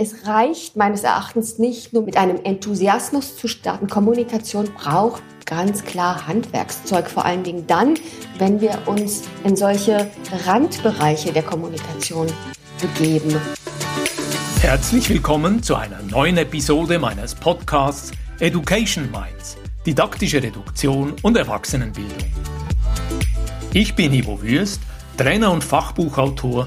es reicht meines Erachtens nicht nur mit einem Enthusiasmus zu starten. Kommunikation braucht ganz klar Handwerkszeug, vor allen Dingen dann, wenn wir uns in solche Randbereiche der Kommunikation begeben. Herzlich willkommen zu einer neuen Episode meines Podcasts Education Minds, didaktische Reduktion und Erwachsenenbildung. Ich bin Ivo Würst Trainer und Fachbuchautor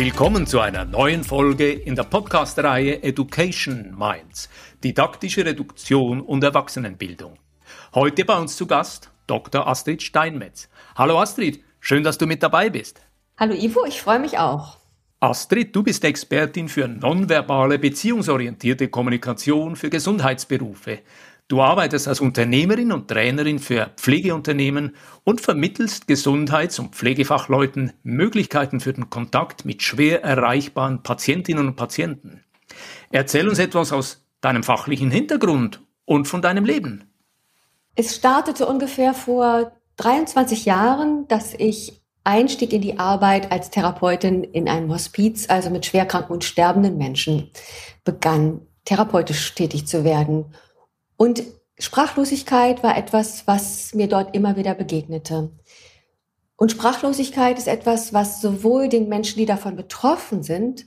Willkommen zu einer neuen Folge in der Podcast-Reihe Education Minds, didaktische Reduktion und Erwachsenenbildung. Heute bei uns zu Gast Dr. Astrid Steinmetz. Hallo Astrid, schön, dass du mit dabei bist. Hallo Ivo, ich freue mich auch. Astrid, du bist Expertin für nonverbale beziehungsorientierte Kommunikation für Gesundheitsberufe. Du arbeitest als Unternehmerin und Trainerin für Pflegeunternehmen und vermittelst Gesundheits- und Pflegefachleuten Möglichkeiten für den Kontakt mit schwer erreichbaren Patientinnen und Patienten. Erzähl uns etwas aus deinem fachlichen Hintergrund und von deinem Leben. Es startete ungefähr vor 23 Jahren, dass ich Einstieg in die Arbeit als Therapeutin in einem Hospiz, also mit schwerkranken und sterbenden Menschen, begann, therapeutisch tätig zu werden. Und Sprachlosigkeit war etwas, was mir dort immer wieder begegnete. Und Sprachlosigkeit ist etwas, was sowohl den Menschen, die davon betroffen sind,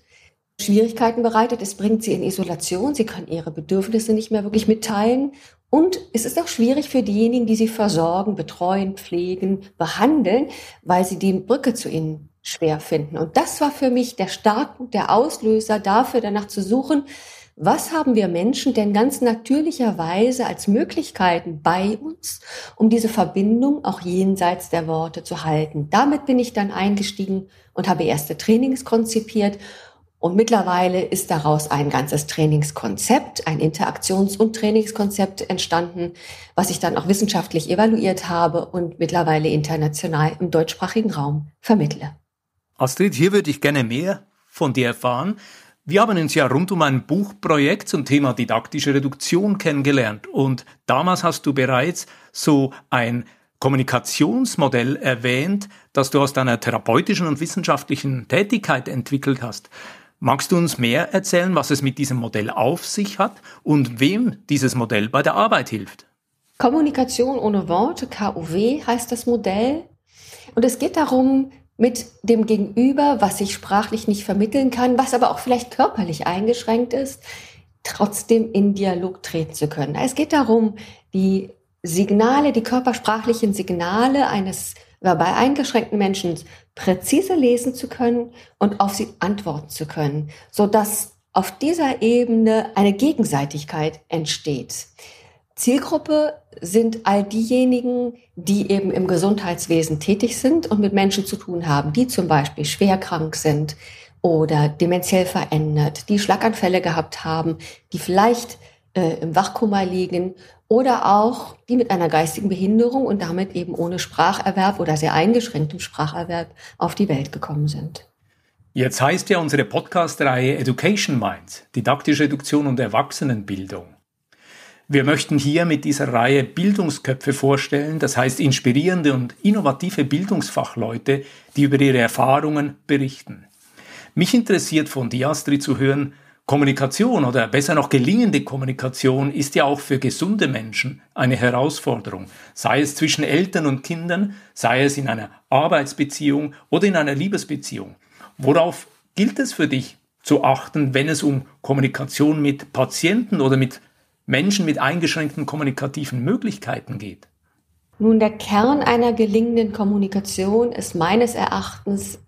Schwierigkeiten bereitet. Es bringt sie in Isolation. Sie können ihre Bedürfnisse nicht mehr wirklich mitteilen. Und es ist auch schwierig für diejenigen, die sie versorgen, betreuen, pflegen, behandeln, weil sie die Brücke zu ihnen schwer finden. Und das war für mich der Startpunkt, der Auslöser dafür, danach zu suchen, was haben wir Menschen denn ganz natürlicherweise als Möglichkeiten bei uns, um diese Verbindung auch jenseits der Worte zu halten? Damit bin ich dann eingestiegen und habe erste Trainings konzipiert und mittlerweile ist daraus ein ganzes Trainingskonzept, ein Interaktions- und Trainingskonzept entstanden, was ich dann auch wissenschaftlich evaluiert habe und mittlerweile international im deutschsprachigen Raum vermittle. Astrid, hier würde ich gerne mehr von dir erfahren. Wir haben uns ja rund um ein Buchprojekt zum Thema didaktische Reduktion kennengelernt und damals hast du bereits so ein Kommunikationsmodell erwähnt, das du aus deiner therapeutischen und wissenschaftlichen Tätigkeit entwickelt hast. Magst du uns mehr erzählen, was es mit diesem Modell auf sich hat und wem dieses Modell bei der Arbeit hilft? Kommunikation ohne Worte, KUW heißt das Modell. Und es geht darum, mit dem Gegenüber, was ich sprachlich nicht vermitteln kann, was aber auch vielleicht körperlich eingeschränkt ist, trotzdem in Dialog treten zu können. Es geht darum, die Signale, die körpersprachlichen Signale eines verbal eingeschränkten Menschen präzise lesen zu können und auf sie antworten zu können, so dass auf dieser Ebene eine Gegenseitigkeit entsteht. Zielgruppe sind all diejenigen, die eben im Gesundheitswesen tätig sind und mit Menschen zu tun haben, die zum Beispiel schwer krank sind oder dementiell verändert, die Schlaganfälle gehabt haben, die vielleicht äh, im Wachkoma liegen oder auch die mit einer geistigen Behinderung und damit eben ohne Spracherwerb oder sehr eingeschränktem Spracherwerb auf die Welt gekommen sind. Jetzt heißt ja unsere Podcast-Reihe Education Minds, didaktische Reduktion und Erwachsenenbildung. Wir möchten hier mit dieser Reihe Bildungsköpfe vorstellen, das heißt inspirierende und innovative Bildungsfachleute, die über ihre Erfahrungen berichten. Mich interessiert von dir, Astrid, zu hören, Kommunikation oder besser noch gelingende Kommunikation ist ja auch für gesunde Menschen eine Herausforderung, sei es zwischen Eltern und Kindern, sei es in einer Arbeitsbeziehung oder in einer Liebesbeziehung. Worauf gilt es für dich zu achten, wenn es um Kommunikation mit Patienten oder mit Menschen mit eingeschränkten kommunikativen Möglichkeiten geht? Nun, der Kern einer gelingenden Kommunikation ist meines Erachtens,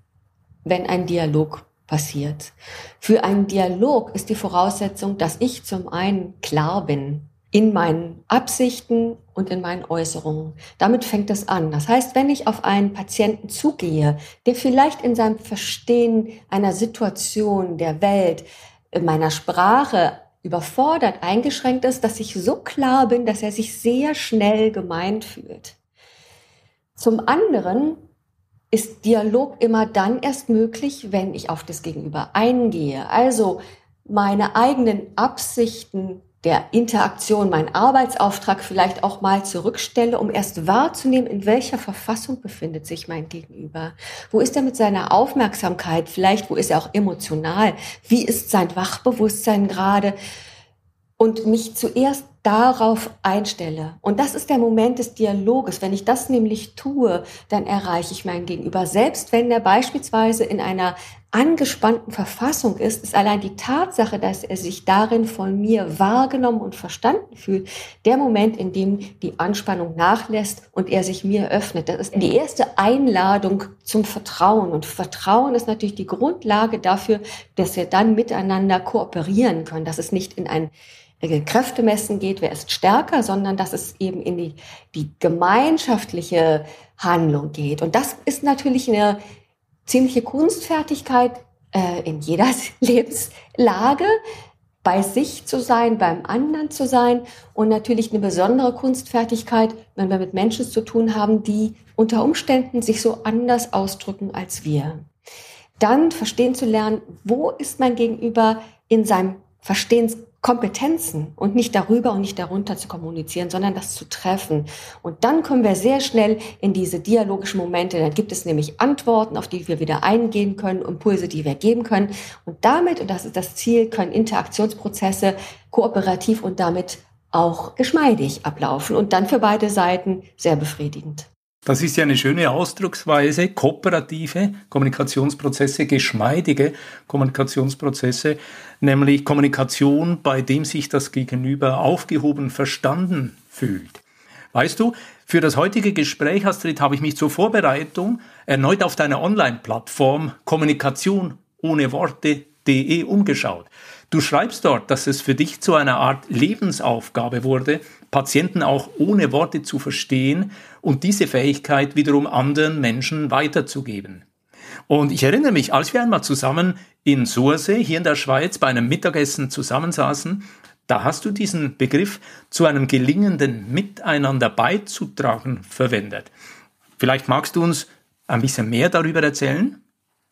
wenn ein Dialog passiert. Für einen Dialog ist die Voraussetzung, dass ich zum einen klar bin in meinen Absichten und in meinen Äußerungen. Damit fängt es an. Das heißt, wenn ich auf einen Patienten zugehe, der vielleicht in seinem Verstehen einer Situation der Welt, in meiner Sprache überfordert, eingeschränkt ist, dass ich so klar bin, dass er sich sehr schnell gemeint fühlt. Zum anderen ist Dialog immer dann erst möglich, wenn ich auf das Gegenüber eingehe. Also meine eigenen Absichten der Interaktion, meinen Arbeitsauftrag vielleicht auch mal zurückstelle, um erst wahrzunehmen, in welcher Verfassung befindet sich mein Gegenüber. Wo ist er mit seiner Aufmerksamkeit? Vielleicht, wo ist er auch emotional? Wie ist sein Wachbewusstsein gerade? Und mich zuerst darauf einstelle. Und das ist der Moment des Dialoges. Wenn ich das nämlich tue, dann erreiche ich mein Gegenüber. Selbst wenn er beispielsweise in einer angespannten Verfassung ist, ist allein die Tatsache, dass er sich darin von mir wahrgenommen und verstanden fühlt, der Moment, in dem die Anspannung nachlässt und er sich mir öffnet. Das ist die erste Einladung zum Vertrauen. Und Vertrauen ist natürlich die Grundlage dafür, dass wir dann miteinander kooperieren können, dass es nicht in ein Kräftemessen geht, wer ist stärker, sondern dass es eben in die, die gemeinschaftliche Handlung geht. Und das ist natürlich eine ziemliche Kunstfertigkeit äh, in jeder Lebenslage, bei sich zu sein, beim anderen zu sein und natürlich eine besondere Kunstfertigkeit, wenn wir mit Menschen zu tun haben, die unter Umständen sich so anders ausdrücken als wir. Dann verstehen zu lernen, wo ist mein Gegenüber in seinem Verstehens Kompetenzen und nicht darüber und nicht darunter zu kommunizieren, sondern das zu treffen. Und dann kommen wir sehr schnell in diese dialogischen Momente. Dann gibt es nämlich Antworten, auf die wir wieder eingehen können, Impulse, die wir geben können. Und damit, und das ist das Ziel, können Interaktionsprozesse kooperativ und damit auch geschmeidig ablaufen und dann für beide Seiten sehr befriedigend. Das ist ja eine schöne Ausdrucksweise, kooperative Kommunikationsprozesse, geschmeidige Kommunikationsprozesse, nämlich Kommunikation, bei dem sich das Gegenüber aufgehoben verstanden fühlt. Weißt du, für das heutige Gespräch, Astrid, habe ich mich zur Vorbereitung erneut auf deiner Online-Plattform Kommunikation ohne Worte.de umgeschaut. Du schreibst dort, dass es für dich zu einer Art Lebensaufgabe wurde, Patienten auch ohne Worte zu verstehen und diese Fähigkeit wiederum anderen Menschen weiterzugeben. Und ich erinnere mich, als wir einmal zusammen in Sursee hier in der Schweiz bei einem Mittagessen zusammensaßen, da hast du diesen Begriff zu einem gelingenden Miteinander beizutragen verwendet. Vielleicht magst du uns ein bisschen mehr darüber erzählen?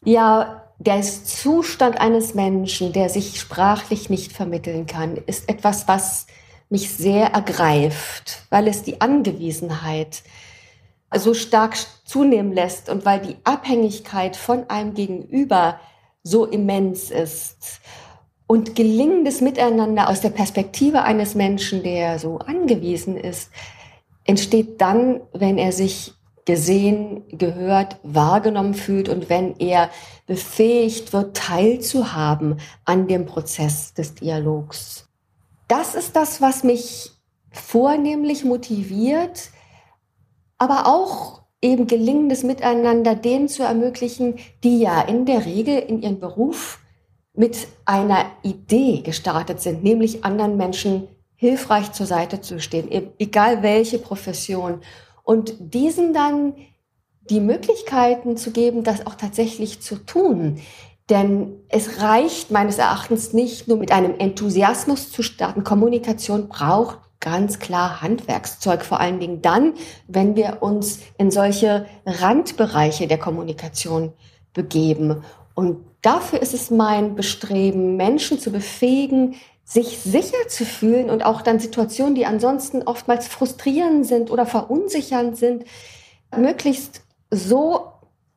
Ja, der Zustand eines Menschen, der sich sprachlich nicht vermitteln kann, ist etwas, was mich sehr ergreift, weil es die Angewiesenheit so stark zunehmen lässt und weil die Abhängigkeit von einem Gegenüber so immens ist. Und gelingendes Miteinander aus der Perspektive eines Menschen, der so angewiesen ist, entsteht dann, wenn er sich gesehen, gehört, wahrgenommen fühlt und wenn er befähigt wird, teilzuhaben an dem Prozess des Dialogs. Das ist das, was mich vornehmlich motiviert, aber auch eben gelingendes Miteinander denen zu ermöglichen, die ja in der Regel in ihrem Beruf mit einer Idee gestartet sind, nämlich anderen Menschen hilfreich zur Seite zu stehen, e-, egal welche Profession und diesen dann die Möglichkeiten zu geben, das auch tatsächlich zu tun. Denn es reicht meines Erachtens nicht nur mit einem Enthusiasmus zu starten. Kommunikation braucht ganz klar Handwerkszeug, vor allen Dingen dann, wenn wir uns in solche Randbereiche der Kommunikation begeben. Und dafür ist es mein Bestreben, Menschen zu befähigen, sich sicher zu fühlen und auch dann Situationen, die ansonsten oftmals frustrierend sind oder verunsichernd sind, möglichst so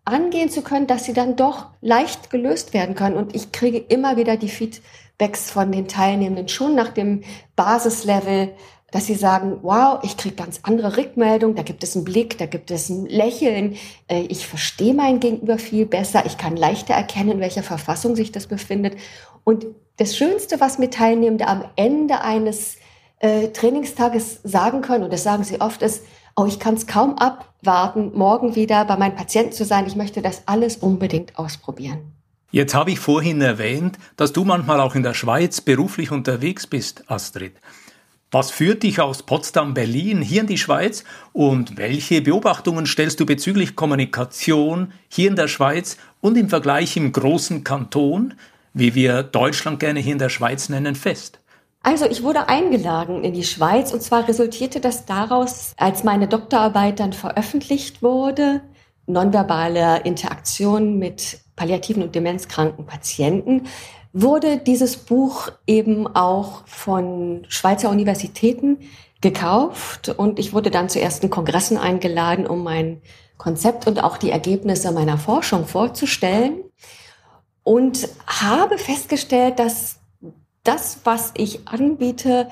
angehen zu können, dass sie dann doch leicht gelöst werden können. Und ich kriege immer wieder die Feedbacks von den Teilnehmenden schon nach dem Basislevel, dass sie sagen, wow, ich kriege ganz andere Rückmeldungen, da gibt es einen Blick, da gibt es ein Lächeln, äh, ich verstehe mein Gegenüber viel besser, ich kann leichter erkennen, in welcher Verfassung sich das befindet. Und das Schönste, was mir Teilnehmende am Ende eines äh, Trainingstages sagen können, und das sagen sie oft, ist, oh, ich kann es kaum abwarten, morgen wieder bei meinen Patienten zu sein. Ich möchte das alles unbedingt ausprobieren. Jetzt habe ich vorhin erwähnt, dass du manchmal auch in der Schweiz beruflich unterwegs bist, Astrid. Was führt dich aus Potsdam, Berlin hier in die Schweiz und welche Beobachtungen stellst du bezüglich Kommunikation hier in der Schweiz und im Vergleich im großen Kanton? wie wir Deutschland gerne hier in der Schweiz nennen, fest? Also ich wurde eingeladen in die Schweiz und zwar resultierte das daraus, als meine Doktorarbeit dann veröffentlicht wurde, nonverbale Interaktion mit palliativen und demenzkranken Patienten, wurde dieses Buch eben auch von Schweizer Universitäten gekauft und ich wurde dann zu ersten Kongressen eingeladen, um mein Konzept und auch die Ergebnisse meiner Forschung vorzustellen und habe festgestellt, dass das, was ich anbiete,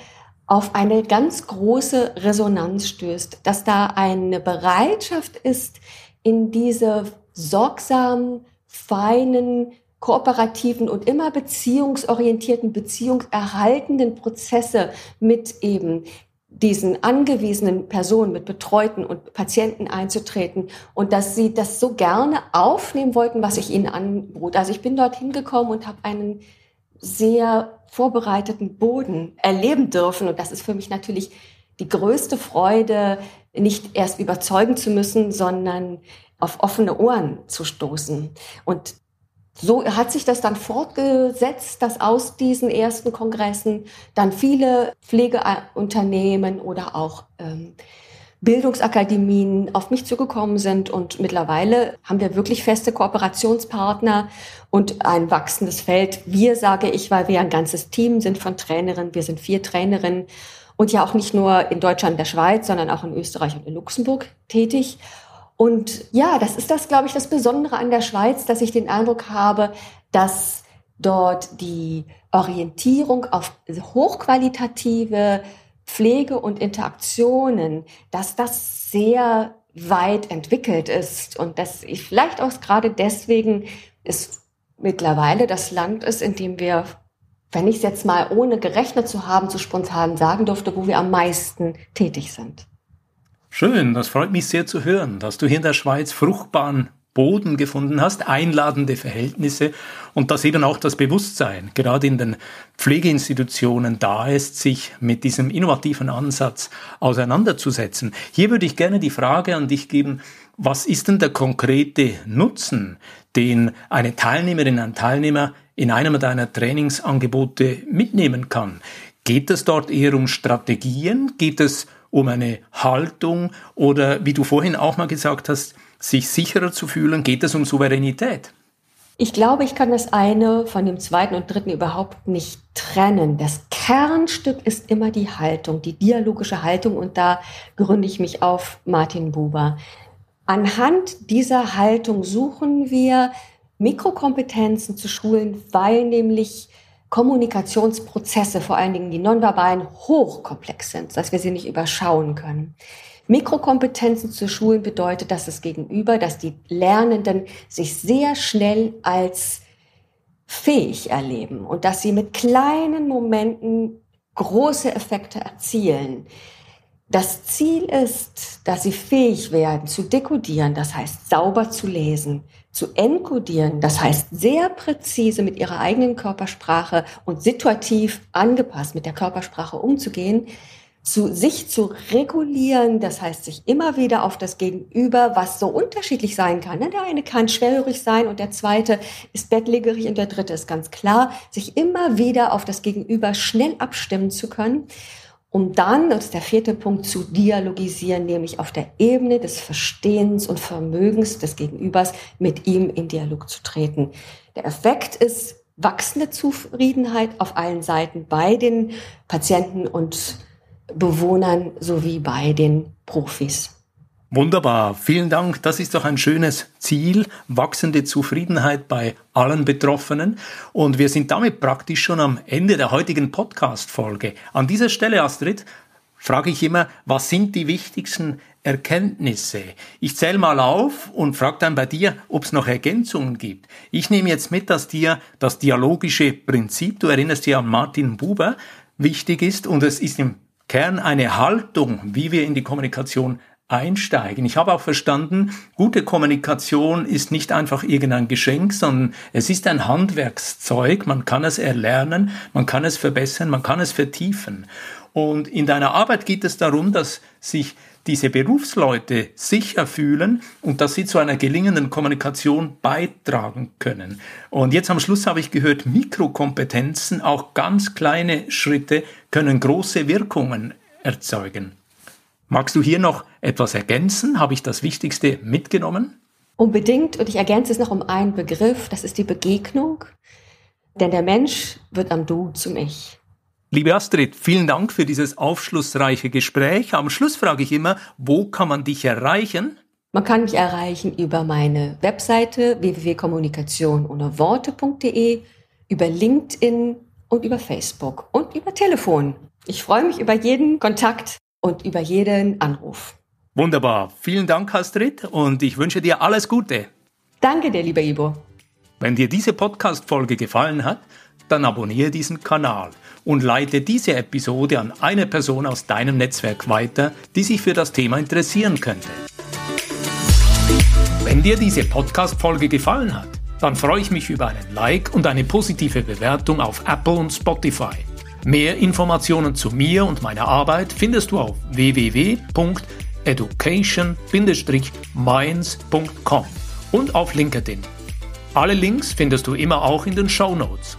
auf eine ganz große Resonanz stößt, dass da eine Bereitschaft ist, in diese sorgsamen, feinen, kooperativen und immer beziehungsorientierten, beziehungserhaltenden Prozesse mit eben diesen angewiesenen Personen, mit Betreuten und Patienten einzutreten und dass sie das so gerne aufnehmen wollten, was ich ihnen anbot. Also ich bin dorthin gekommen und habe einen sehr vorbereiteten Boden erleben dürfen. Und das ist für mich natürlich die größte Freude, nicht erst überzeugen zu müssen, sondern auf offene Ohren zu stoßen. Und so hat sich das dann fortgesetzt, dass aus diesen ersten Kongressen dann viele Pflegeunternehmen oder auch ähm, Bildungsakademien auf mich zugekommen sind und mittlerweile haben wir wirklich feste Kooperationspartner und ein wachsendes Feld. Wir, sage ich, weil wir ein ganzes Team sind von Trainerinnen. Wir sind vier Trainerinnen und ja auch nicht nur in Deutschland, der Schweiz, sondern auch in Österreich und in Luxemburg tätig. Und ja, das ist das, glaube ich, das Besondere an der Schweiz, dass ich den Eindruck habe, dass dort die Orientierung auf hochqualitative Pflege und Interaktionen, dass das sehr weit entwickelt ist und dass ich vielleicht auch gerade deswegen es mittlerweile das Land ist, in dem wir, wenn ich es jetzt mal ohne gerechnet zu haben, zu spontan sagen durfte, wo wir am meisten tätig sind. Schön, das freut mich sehr zu hören, dass du hier in der Schweiz fruchtbaren Boden gefunden hast, einladende Verhältnisse und dass eben auch das Bewusstsein gerade in den Pflegeinstitutionen da ist, sich mit diesem innovativen Ansatz auseinanderzusetzen. Hier würde ich gerne die Frage an dich geben, was ist denn der konkrete Nutzen, den eine Teilnehmerin, ein Teilnehmer in einem deiner Trainingsangebote mitnehmen kann? Geht es dort eher um Strategien? Geht es um eine Haltung oder, wie du vorhin auch mal gesagt hast, sich sicherer zu fühlen? Geht es um Souveränität? Ich glaube, ich kann das eine von dem zweiten und dritten überhaupt nicht trennen. Das Kernstück ist immer die Haltung, die dialogische Haltung und da gründe ich mich auf Martin Buber. Anhand dieser Haltung suchen wir Mikrokompetenzen zu schulen, weil nämlich Kommunikationsprozesse, vor allen Dingen die nonverbalen, hochkomplex sind, dass wir sie nicht überschauen können. Mikrokompetenzen zu schulen bedeutet, dass das Gegenüber, dass die Lernenden sich sehr schnell als fähig erleben und dass sie mit kleinen Momenten große Effekte erzielen. Das Ziel ist, dass sie fähig werden zu dekodieren, das heißt sauber zu lesen, zu enkodieren, das heißt sehr präzise mit ihrer eigenen Körpersprache und situativ angepasst mit der Körpersprache umzugehen, zu sich zu regulieren, das heißt sich immer wieder auf das Gegenüber, was so unterschiedlich sein kann. Ne? Der eine kann schwerhörig sein und der zweite ist bettlägerig und der dritte ist ganz klar, sich immer wieder auf das Gegenüber schnell abstimmen zu können um dann, das ist der vierte Punkt, zu dialogisieren, nämlich auf der Ebene des Verstehens und Vermögens des Gegenübers mit ihm in Dialog zu treten. Der Effekt ist wachsende Zufriedenheit auf allen Seiten bei den Patienten und Bewohnern sowie bei den Profis. Wunderbar, vielen Dank. Das ist doch ein schönes Ziel, wachsende Zufriedenheit bei allen Betroffenen. Und wir sind damit praktisch schon am Ende der heutigen Podcast-Folge. An dieser Stelle, Astrid, frage ich immer, was sind die wichtigsten Erkenntnisse? Ich zähle mal auf und frage dann bei dir, ob es noch Ergänzungen gibt. Ich nehme jetzt mit, dass dir das dialogische Prinzip, du erinnerst dich an Martin Buber, wichtig ist und es ist im Kern eine Haltung, wie wir in die Kommunikation einsteigen. Ich habe auch verstanden, gute Kommunikation ist nicht einfach irgendein Geschenk, sondern es ist ein Handwerkszeug. Man kann es erlernen, man kann es verbessern, man kann es vertiefen. Und in deiner Arbeit geht es darum, dass sich diese Berufsleute sicher fühlen und dass sie zu einer gelingenden Kommunikation beitragen können. Und jetzt am Schluss habe ich gehört, Mikrokompetenzen, auch ganz kleine Schritte können große Wirkungen erzeugen. Magst du hier noch etwas ergänzen? Habe ich das Wichtigste mitgenommen? Unbedingt. Und ich ergänze es noch um einen Begriff. Das ist die Begegnung. Denn der Mensch wird am Du zum Ich. Liebe Astrid, vielen Dank für dieses aufschlussreiche Gespräch. Am Schluss frage ich immer, wo kann man dich erreichen? Man kann mich erreichen über meine Webseite www.kommunikation ohne Worte.de, über LinkedIn und über Facebook und über Telefon. Ich freue mich über jeden Kontakt und über jeden Anruf. Wunderbar. Vielen Dank, Astrid, und ich wünsche dir alles Gute. Danke dir, lieber Ibo. Wenn dir diese Podcast-Folge gefallen hat, dann abonniere diesen Kanal und leite diese Episode an eine Person aus deinem Netzwerk weiter, die sich für das Thema interessieren könnte. Wenn dir diese Podcast-Folge gefallen hat, dann freue ich mich über einen Like und eine positive Bewertung auf Apple und Spotify. Mehr Informationen zu mir und meiner Arbeit findest du auf www.education-minds.com und auf LinkedIn. Alle Links findest du immer auch in den Show Notes.